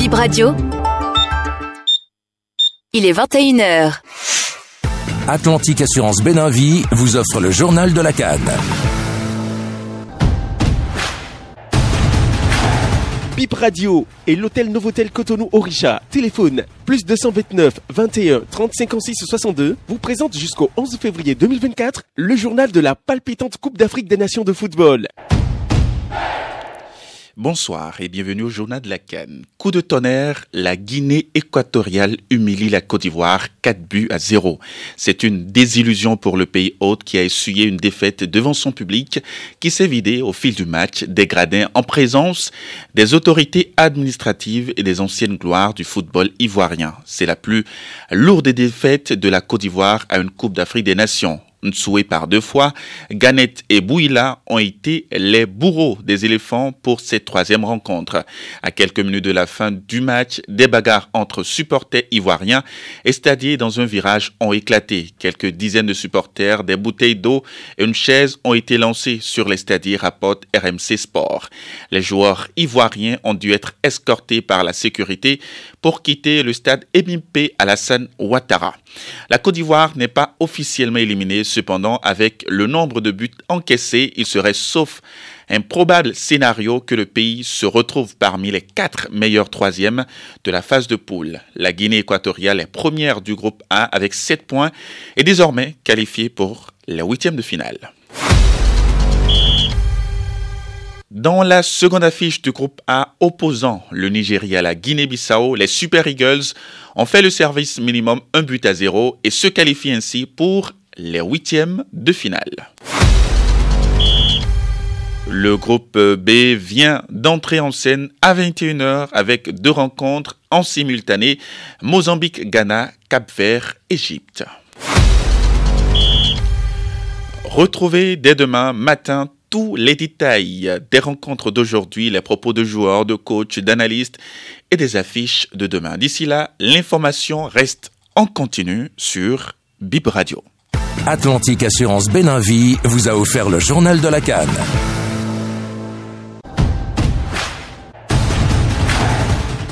Bip Radio. Il est 21h. Atlantique Assurance Béninvie vous offre le journal de la Cannes. Bip Radio et l'hôtel Novotel Cotonou Orisha. Téléphone plus 229 21 30 56 62 vous présente jusqu'au 11 février 2024 le journal de la palpitante Coupe d'Afrique des Nations de football. Bonsoir et bienvenue au journal de la Cannes. Coup de tonnerre, la Guinée équatoriale humilie la Côte d'Ivoire 4 buts à 0. C'est une désillusion pour le pays hôte qui a essuyé une défaite devant son public qui s'est vidé au fil du match, dégradé en présence des autorités administratives et des anciennes gloires du football ivoirien. C'est la plus lourde défaite de la Côte d'Ivoire à une Coupe d'Afrique des Nations. Nsoué par deux fois, Ganet et Bouila ont été les bourreaux des éléphants pour cette troisième rencontre. À quelques minutes de la fin du match, des bagarres entre supporters ivoiriens et stadiers dans un virage ont éclaté. Quelques dizaines de supporters, des bouteilles d'eau et une chaise ont été lancées sur les stadiers, rapporte RMC Sport. Les joueurs ivoiriens ont dû être escortés par la sécurité pour quitter le stade Ebimpe Alassane Ouattara. La Côte d'Ivoire n'est pas officiellement éliminée Cependant, avec le nombre de buts encaissés, il serait sauf un probable scénario que le pays se retrouve parmi les quatre meilleurs troisièmes de la phase de poule. La Guinée équatoriale est première du groupe A avec 7 points et désormais qualifiée pour la huitième de finale. Dans la seconde affiche du groupe A opposant le Nigeria à la Guinée-Bissau, les Super Eagles ont fait le service minimum un but à zéro et se qualifient ainsi pour les huitièmes de finale. Le groupe B vient d'entrer en scène à 21h avec deux rencontres en simultané Mozambique, Ghana, Cap-Vert, Égypte. Retrouvez dès demain matin tous les détails des rencontres d'aujourd'hui, les propos de joueurs, de coachs, d'analystes et des affiches de demain. D'ici là, l'information reste en continu sur Bib Radio. Atlantique Assurance Béninvie vous a offert le journal de la Cannes.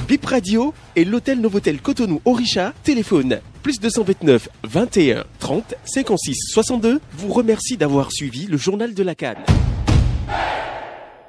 Bip Radio et l'hôtel Novotel Cotonou Orisha. Téléphone plus 229 21 30 56 62 vous remercie d'avoir suivi le journal de la Cannes.